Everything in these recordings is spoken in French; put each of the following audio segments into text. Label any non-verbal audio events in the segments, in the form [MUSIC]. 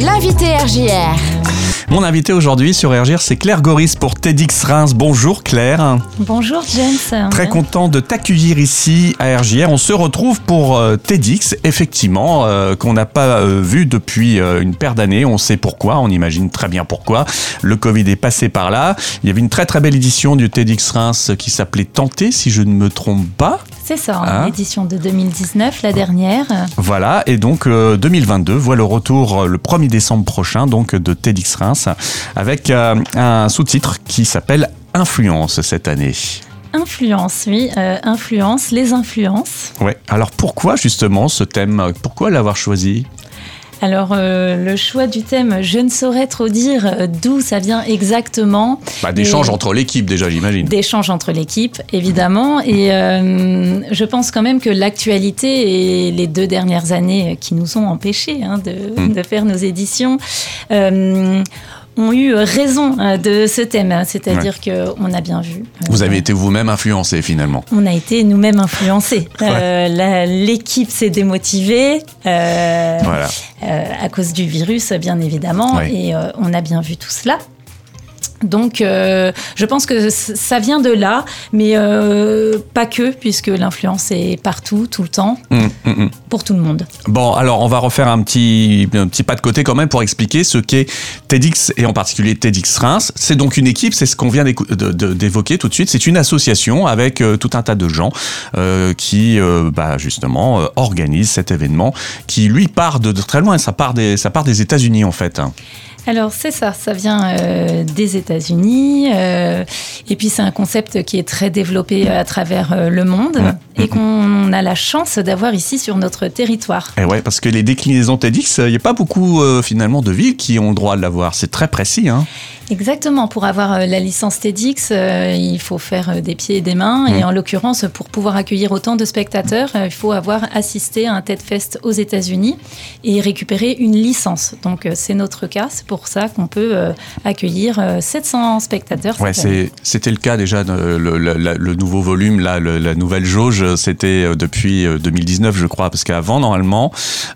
l'invité RJR. Mon invité aujourd'hui sur RGR, c'est Claire Goris pour TEDx Reims. Bonjour Claire. Bonjour James. Très content de t'accueillir ici à RGR. On se retrouve pour euh, TEDx, effectivement, euh, qu'on n'a pas euh, vu depuis euh, une paire d'années. On sait pourquoi, on imagine très bien pourquoi. Le Covid est passé par là. Il y avait une très très belle édition du TEDx Reims qui s'appelait Tenter, si je ne me trompe pas. C'est ça, Hein l'édition de 2019, la dernière. Voilà, et donc euh, 2022 voit le retour euh, le 1er décembre prochain donc de TEDx Reims avec euh, un sous-titre qui s'appelle Influence cette année. Influence, oui, euh, influence, les influences. Ouais. Alors pourquoi justement ce thème? Pourquoi l'avoir choisi? Alors, euh, le choix du thème, je ne saurais trop dire euh, d'où ça vient exactement. bah, D'échanges entre l'équipe déjà, j'imagine. D'échanges entre l'équipe, évidemment. Et euh, je pense quand même que l'actualité et les deux dernières années qui nous ont empêchés hein, de, Mm. de faire nos éditions euh, ont eu raison euh, de ce thème. C'est-à-dire que qu'on a bien vu. euh, Vous avez été vous-même influencé finalement. on a été nous-mêmes influencés. [LAUGHS] Euh, L'équipe s'est démotivée Voilà. à cause du virus, bien évidemment, Ouais. et on a bien vu tout cela. Donc, euh, je pense que ça vient de là, mais euh, pas que, puisque l'influence est partout, tout le temps, Hum, hum, hum. pour tout le monde. Bon, alors on va refaire un petit, un petit pas de côté quand même pour expliquer ce qu'est TEDx et en particulier TEDx Reims. C'est donc une équipe, c'est ce qu'on vient d'évoquer tout de suite. C'est une association avec euh, tout un tas de gens qui, bah, justement, organisent cet événement qui, lui, part de, de très loin. Ça part des, ça part des États-Unis en fait. Alors c'est ça, ça vient euh, des États-Unis, euh, et puis c'est un concept qui est très développé à travers euh, le monde et qu'on a la chance d'avoir ici sur notre territoire. Et ouais, parce que les déclinaisons TEDx, il n'y a pas beaucoup euh, finalement de villes qui ont le droit de l'avoir. C'est très précis. Hein. Exactement, pour avoir euh, la licence TEDx, euh, il faut faire euh, des pieds et des mains, et Mhm. en l'occurrence, pour pouvoir accueillir autant de spectateurs, il faut avoir assisté à un TEDfest aux États-Unis et récupérer une licence. Donc c'est notre cas, c'est pour ça qu'on peut accueillir euh, 700 spectateurs. Ouais, c'était le cas déjà. le, le- la- le nouveau volume, là, le- la nouvelle jauge, c'était depuis euh, 2019, je crois, parce qu'avant, normalement,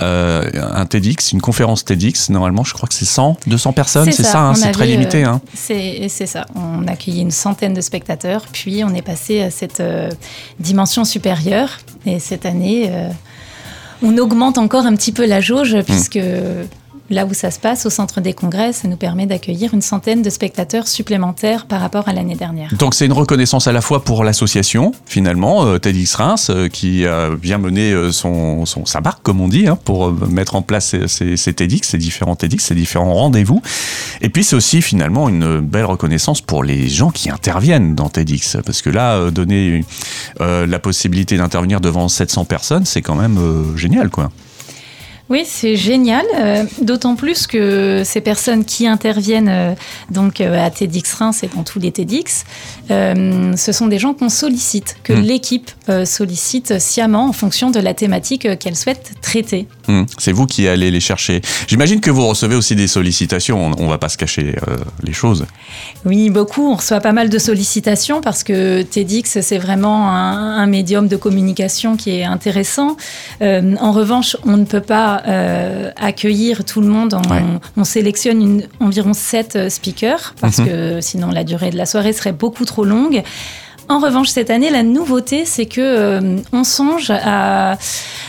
euh, un TEDx, une conférence TEDx, normalement, je crois que c'est 100, 200 personnes, c'est ça, hein, c'est très limité. Hein. C'est ça. On a accueilli une centaine de spectateurs, puis on est passé à cette euh, dimension supérieure. Et cette année, euh, on augmente encore un petit peu la jauge, Hmm. puisque là où ça se passe, au centre des congrès, ça nous permet d'accueillir une centaine de spectateurs supplémentaires par rapport à l'année dernière. Donc c'est une reconnaissance à la fois pour l'association, finalement, euh, TEDx Reims, euh, qui a bien mené euh, son, sa barque, comme on dit, hein, pour euh, mettre en place ces, TEDx, ces différents TEDx, ces différents rendez-vous. Et puis c'est aussi finalement une belle reconnaissance pour les gens qui interviennent dans TEDx, parce que là, donner la possibilité d'intervenir devant 700 personnes, c'est quand même génial, quoi. Oui, c'est génial, euh, d'autant plus que ces personnes qui interviennent euh, donc euh, à TEDx Reims et dans tous les TEDx, ce sont des gens qu'on sollicite, que Mm. l'équipe sollicite sciemment en fonction de la thématique qu'elle souhaite traiter. Hum, C'est vous qui allez les chercher. J'imagine que vous recevez aussi des sollicitations, on, on va pas se cacher les choses. Oui, beaucoup. On reçoit pas mal de sollicitations parce que TEDx, c'est vraiment un, un médium de communication qui est intéressant. En revanche, on ne peut pas euh, accueillir tout le monde. On, Ouais. on sélectionne une- environ sept euh, speakers parce Mhm. que sinon la durée de la soirée serait beaucoup trop longue. En revanche, cette année, la nouveauté, c'est que euh, on songe à,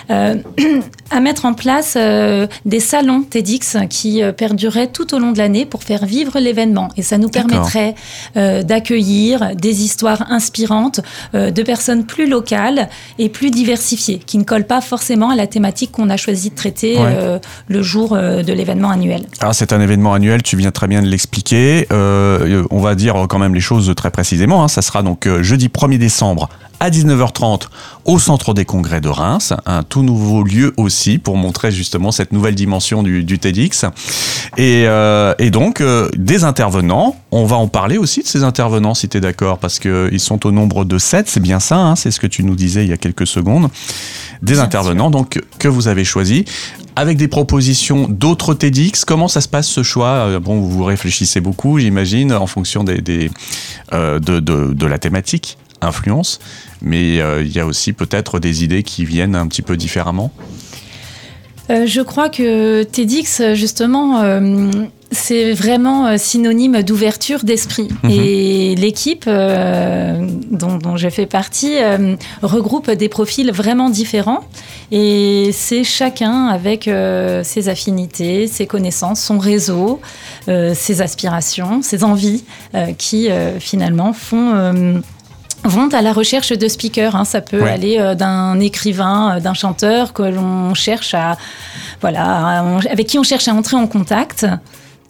[CLEARS THROAT] à mettre en place euh, des salons TEDx qui euh, perdureraient tout au long de l'année pour faire vivre l'événement. Et ça nous permettrait euh, d'accueillir des histoires inspirantes euh, de personnes plus locales et plus diversifiées, qui ne collent pas forcément à la thématique qu'on a choisi de traiter Ouais. euh, le jour euh, de l'événement annuel. Alors c'est un événement annuel, tu viens très bien de l'expliquer. Euh, on va dire quand même les choses très précisément. hein. Ça sera donc euh, jeudi 1er décembre à 19h30 au Centre des Congrès de Reims, un tout nouveau lieu aussi pour montrer justement cette nouvelle dimension du, du TEDx. Et, euh, et donc euh, des intervenants, on va en parler aussi de ces intervenants si tu es d'accord, parce qu'ils sont au nombre de 7, c'est bien ça, hein, c'est ce que tu nous disais il y a quelques secondes. Des Bien intervenants donc que vous avez choisis avec des propositions d'autres TEDx. Comment ça se passe ce choix? Euh, Bon, vous réfléchissez beaucoup, j'imagine, en fonction des, des, euh, de, de, de la thématique, influence, mais euh, il y a aussi peut-être des idées qui viennent un petit peu différemment. Je crois que TEDx, justement, c'est vraiment euh, synonyme d'ouverture d'esprit. Mhm. Et l'équipe euh, dont, dont, je fais partie euh, regroupe des profils vraiment différents. Et c'est chacun avec ses affinités, ses connaissances, son réseau, ses aspirations, ses envies qui finalement font vont à la recherche de speakers. Hein. Ça peut aller d'un écrivain, d'un chanteur que l'on cherche à, voilà, avec qui on cherche à entrer en contact.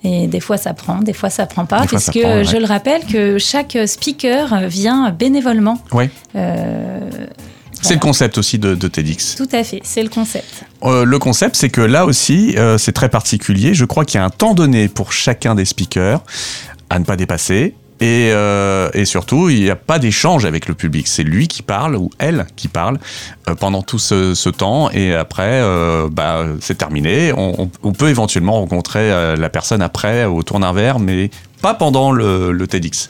Et des fois ça prend, des fois ça prend pas, puisque je le rappelle que chaque speaker vient bénévolement. Oui. Euh, c'est le concept aussi de, TEDx. Tout à fait, c'est le concept. Euh, le concept, c'est que là aussi, euh, c'est très particulier. Je crois qu'il y a un temps donné pour chacun des speakers à ne pas dépasser. Et, euh, et, surtout, il n'y a pas d'échange avec le public. C'est lui qui parle ou elle qui parle euh, pendant tout ce, ce, temps. Et après, euh, bah, c'est terminé. On, on, peut éventuellement rencontrer euh, la personne après autour d'un verre, mais pas pendant le, le TEDx.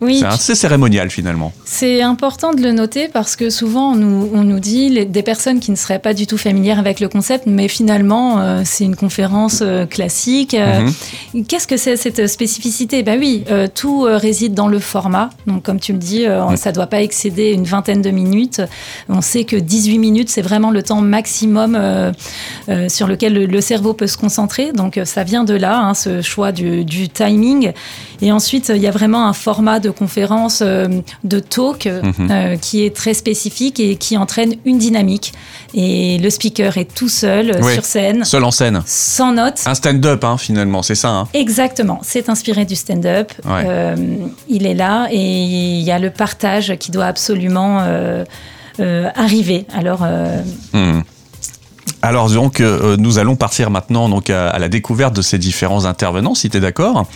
Oui. C'est assez cérémonial finalement. C'est important de le noter parce que souvent on nous, on nous dit les, des personnes qui ne seraient pas du tout familières avec le concept, mais finalement euh, c'est une conférence euh, classique. Euh, mhm. Qu'est-ce que c'est cette spécificité? Bah oui, tout réside dans le format. Donc comme tu le dis, ça ne doit pas excéder une vingtaine de minutes. On sait que 18 minutes c'est vraiment le temps maximum sur lequel le, cerveau peut se concentrer. Donc ça vient de là, hein, ce choix du, du timing. Et ensuite il y a vraiment un format de de conférence, euh, de talk, mhm. euh, qui est très spécifique et qui entraîne une dynamique. Et le speaker est tout seul sur scène. Seul en scène. Sans notes. Un stand-up, hein, finalement, c'est ça. Hein. Exactement. C'est inspiré du stand-up. il est là et il y a le partage qui doit absolument arriver. Alors. Hmm. Alors donc euh, nous allons partir maintenant donc à, la découverte de ces différents intervenants, si tu es d'accord.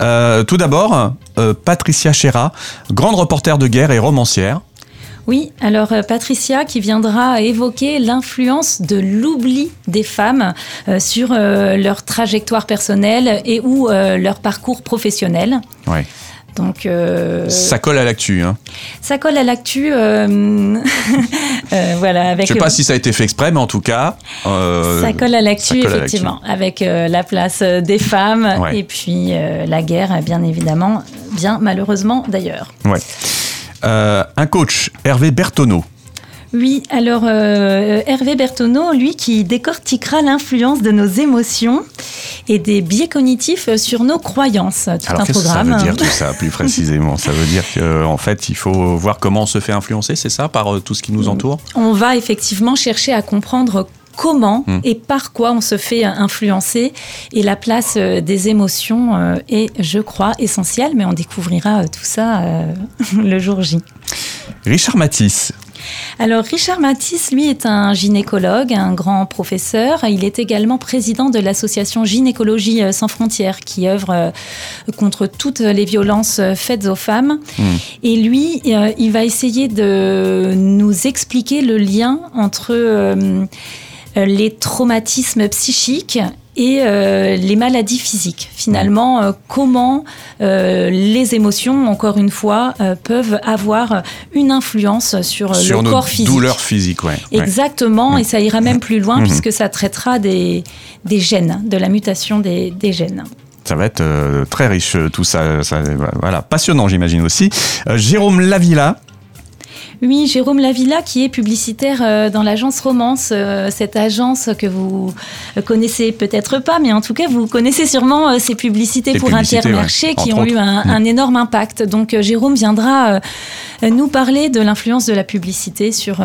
Euh, tout d'abord, euh, Patricia Chera, grande reporter de guerre et romancière. Oui, alors Patricia qui viendra évoquer l'influence de l'oubli des femmes sur leur trajectoire personnelle et ou leur parcours professionnel. Ouais. Donc, euh, ça colle à l'actu. Hein. Ça colle à l'actu. Euh, [LAUGHS] euh, voilà, avec, Je ne sais pas si ça a été fait exprès, mais en tout cas. ça colle à l'actu, effectivement, avec la place des femmes et puis la guerre, bien évidemment, bien malheureusement d'ailleurs. Ouais. un coach, Hervé Bertoneau. Oui, alors Hervé Bertoneau, lui qui décortiquera l'influence de nos émotions et des biais cognitifs sur nos croyances. Tout Alors, un programme. Que ça veut dire tout ça plus précisément? Ça veut dire qu'en fait, il faut voir comment on se fait influencer, c'est ça, par euh, tout ce qui nous entoure? On va effectivement chercher à comprendre comment hmm. et par quoi on se fait influencer. Et la place euh, des émotions euh, est, je crois, essentielle, mais on découvrira tout ça [LAUGHS] le jour J. Richard Matisse, alors Richard Matisse, lui, est un gynécologue, un grand professeur. Il est également président de l'association Gynécologie euh, sans frontières qui œuvre euh, contre toutes les violences euh, faites aux femmes. Hmm. Et lui, il va essayer de nous expliquer le lien entre les traumatismes psychiques et euh, les maladies physiques. Finalement, euh, comment euh, les émotions, encore une fois, peuvent avoir une influence sur, le corps physique. douleurs physiques, ouais. Exactement, et ça ira même plus loin mhm. puisque ça traitera des, des gènes, de la mutation des, des gènes. Ça va être très riche tout ça, ça voilà, passionnant j'imagine aussi. Jérôme Lavilla, oui, Jérôme Lavilla, qui est publicitaire euh, dans l'agence Romance, euh, cette agence que vous connaissez peut-être pas, mais en tout cas, vous connaissez sûrement ces euh, publicités pour Intermarché qui ont eu un, un, énorme impact. Donc, Jérôme viendra nous parler de l'influence de la publicité sur,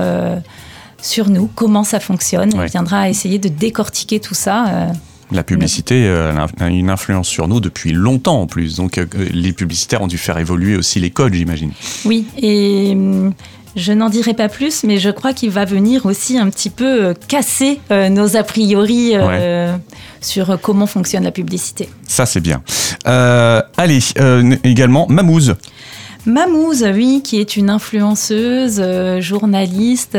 sur nous, comment ça fonctionne. Il viendra essayer de décortiquer tout ça. La publicité a une influence sur nous depuis longtemps en plus. Donc les publicitaires ont dû faire évoluer aussi les codes, j'imagine. Oui, et hum, je n'en dirai pas plus, mais je crois qu'il va venir aussi un petit peu euh, casser euh, nos a priori euh, sur comment fonctionne la publicité. Ça, c'est bien. allez, également, Mamouze. Mamouze, oui, qui est une influenceuse, journaliste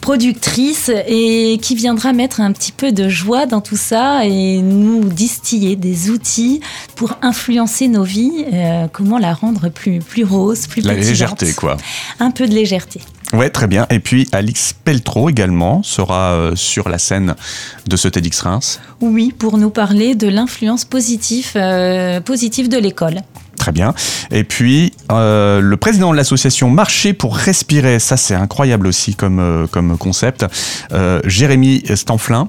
productrice et qui viendra mettre un petit peu de joie dans tout ça et nous distiller des outils pour influencer nos vies, euh, comment la rendre plus, plus rose, plus La légèreté, quoi. Un peu de légèreté. Ouais, très bien. Et puis Alix Peltro également sera euh, sur la scène de ce TEDx Reims. Oui, pour nous parler de l'influence positive, euh, positive de l'école. Très bien. Et puis, euh, le président de l'association Marcher pour respirer, ça c'est incroyable aussi comme, euh, comme concept, euh, Jérémy Stanflin.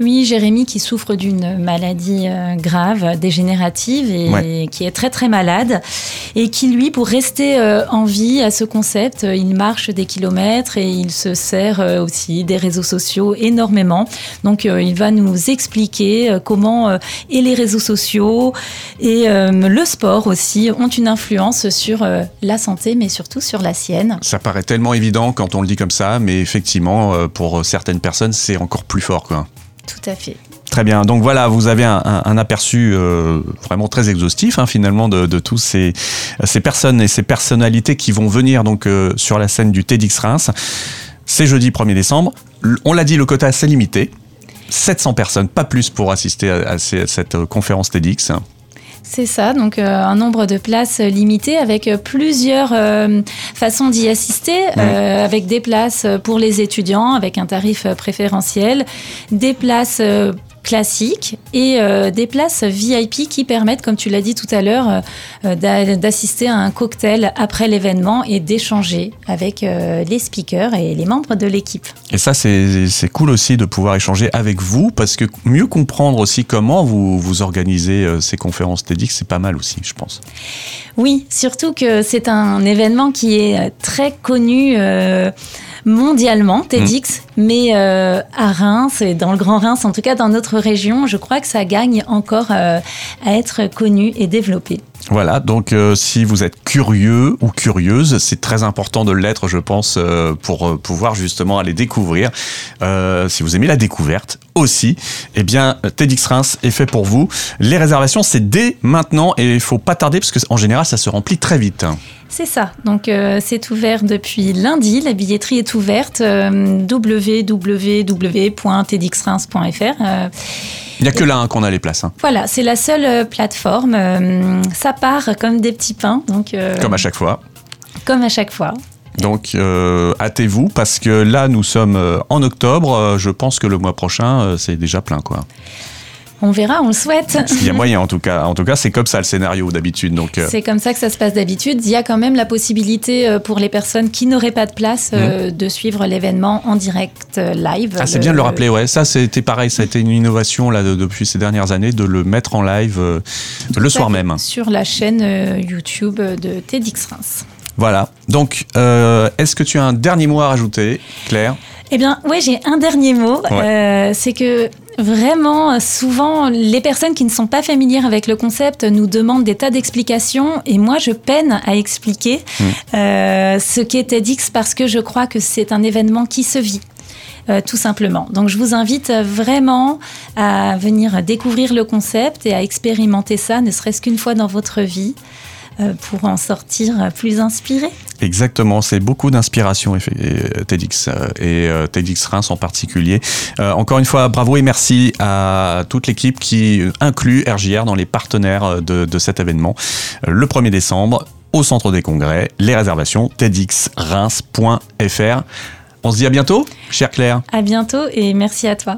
Oui, Jérémy qui souffre d'une maladie euh, grave, dégénérative et Ouais. qui est très très malade et qui lui, pour rester euh, en vie à ce concept, euh, il marche des kilomètres et il se sert aussi des réseaux sociaux énormément. Donc il va nous expliquer comment et les réseaux sociaux et le sport aussi ont une influence sur la santé mais surtout sur la sienne. Ça paraît tellement évident quand on le dit comme ça, mais effectivement, pour certaines personnes, c'est encore plus fort. Quoi. Tout à fait. Très bien. Donc voilà, vous avez un, aperçu euh, vraiment très exhaustif hein, finalement de, de tous ces, personnes et ces personnalités qui vont venir donc euh, sur la scène du TEDx Reims. C'est jeudi 1er décembre. On l'a dit, le quota c'est limité. 700 personnes, pas plus pour assister à cette euh, conférence TEDx. C'est ça, donc euh, un nombre de places limité avec plusieurs euh, façons d'y assister, euh, avec des places pour les étudiants avec un tarif préférentiel, des places classiques et euh, des places VIP qui permettent, comme tu l'as dit tout à l'heure, euh, d'a- d'assister à un cocktail après l'événement et d'échanger avec euh, les speakers et les membres de l'équipe. Et ça, c'est cool aussi de pouvoir échanger avec vous parce que mieux comprendre aussi comment vous, vous organisez ces conférences TEDx, c'est pas mal aussi, je pense. Oui, surtout que c'est un événement qui est très connu mondialement, TEDx, mais euh, à Reims et dans le Grand Reims, en tout cas dans notre région, je crois que ça gagne encore euh, à être connu et développé. Voilà, donc euh, si vous êtes curieux ou curieuse, c'est très important de l'être, je pense, euh, pour pouvoir justement aller découvrir. Euh, si vous aimez la découverte aussi, eh bien, TEDx Reims est fait pour vous. Les réservations, c'est dès maintenant et il faut pas tarder parce que en général, ça se remplit très vite. C'est ça, donc euh, c'est ouvert depuis lundi, la billetterie est ouverte, euh, www.tedxreims.fr. euh, Il n'y a que là hein, qu'on a les places, hein, voilà, c'est la seule euh, plateforme, euh, ça part comme des petits pains, donc euh, comme à chaque fois. comme à chaque fois. Donc, euh, hâtez-vous parce que là, nous sommes euh, en octobre. Euh, je pense que le mois prochain, c'est déjà plein, quoi. On verra, on le souhaite. Il y a [LAUGHS] moyen, en tout cas. En tout cas, c'est comme ça le scénario d'habitude. Donc, euh, C'est comme ça que ça se passe d'habitude. Il y a quand même la possibilité pour les personnes qui n'auraient pas de place euh, de suivre l'événement en direct euh, live. Ah, c'est bien de le rappeler. Ouais, ça, c'était pareil. Ça a été une innovation là de- depuis ces dernières années de le mettre en live le soir même. Sur la chaîne YouTube de TEDx Reims. Voilà. Donc, euh, est-ce que tu as un dernier mot à rajouter, Claire? Eh bien, oui, j'ai un dernier mot. Euh, c'est que vraiment, souvent, les personnes qui ne sont pas familières avec le concept nous demandent des tas d'explications et moi, je peine à expliquer euh, ce qu'est TEDx parce que je crois que c'est un événement qui se vit. euh, tout simplement. Donc je vous invite vraiment à venir découvrir le concept et à expérimenter ça, ne serait-ce qu'une fois dans votre vie, pour en sortir plus inspiré. Exactement, c'est beaucoup d'inspiration euh, TEDx euh, et euh, TEDx Reims en particulier. Euh, encore une fois, bravo et merci à toute l'équipe qui euh, inclut RJR dans les partenaires euh, de, de cet événement. Euh, Le 1er décembre, au centre des congrès, les réservations tedxreims.fr. On se dit à bientôt, chère Claire. À bientôt et merci à toi.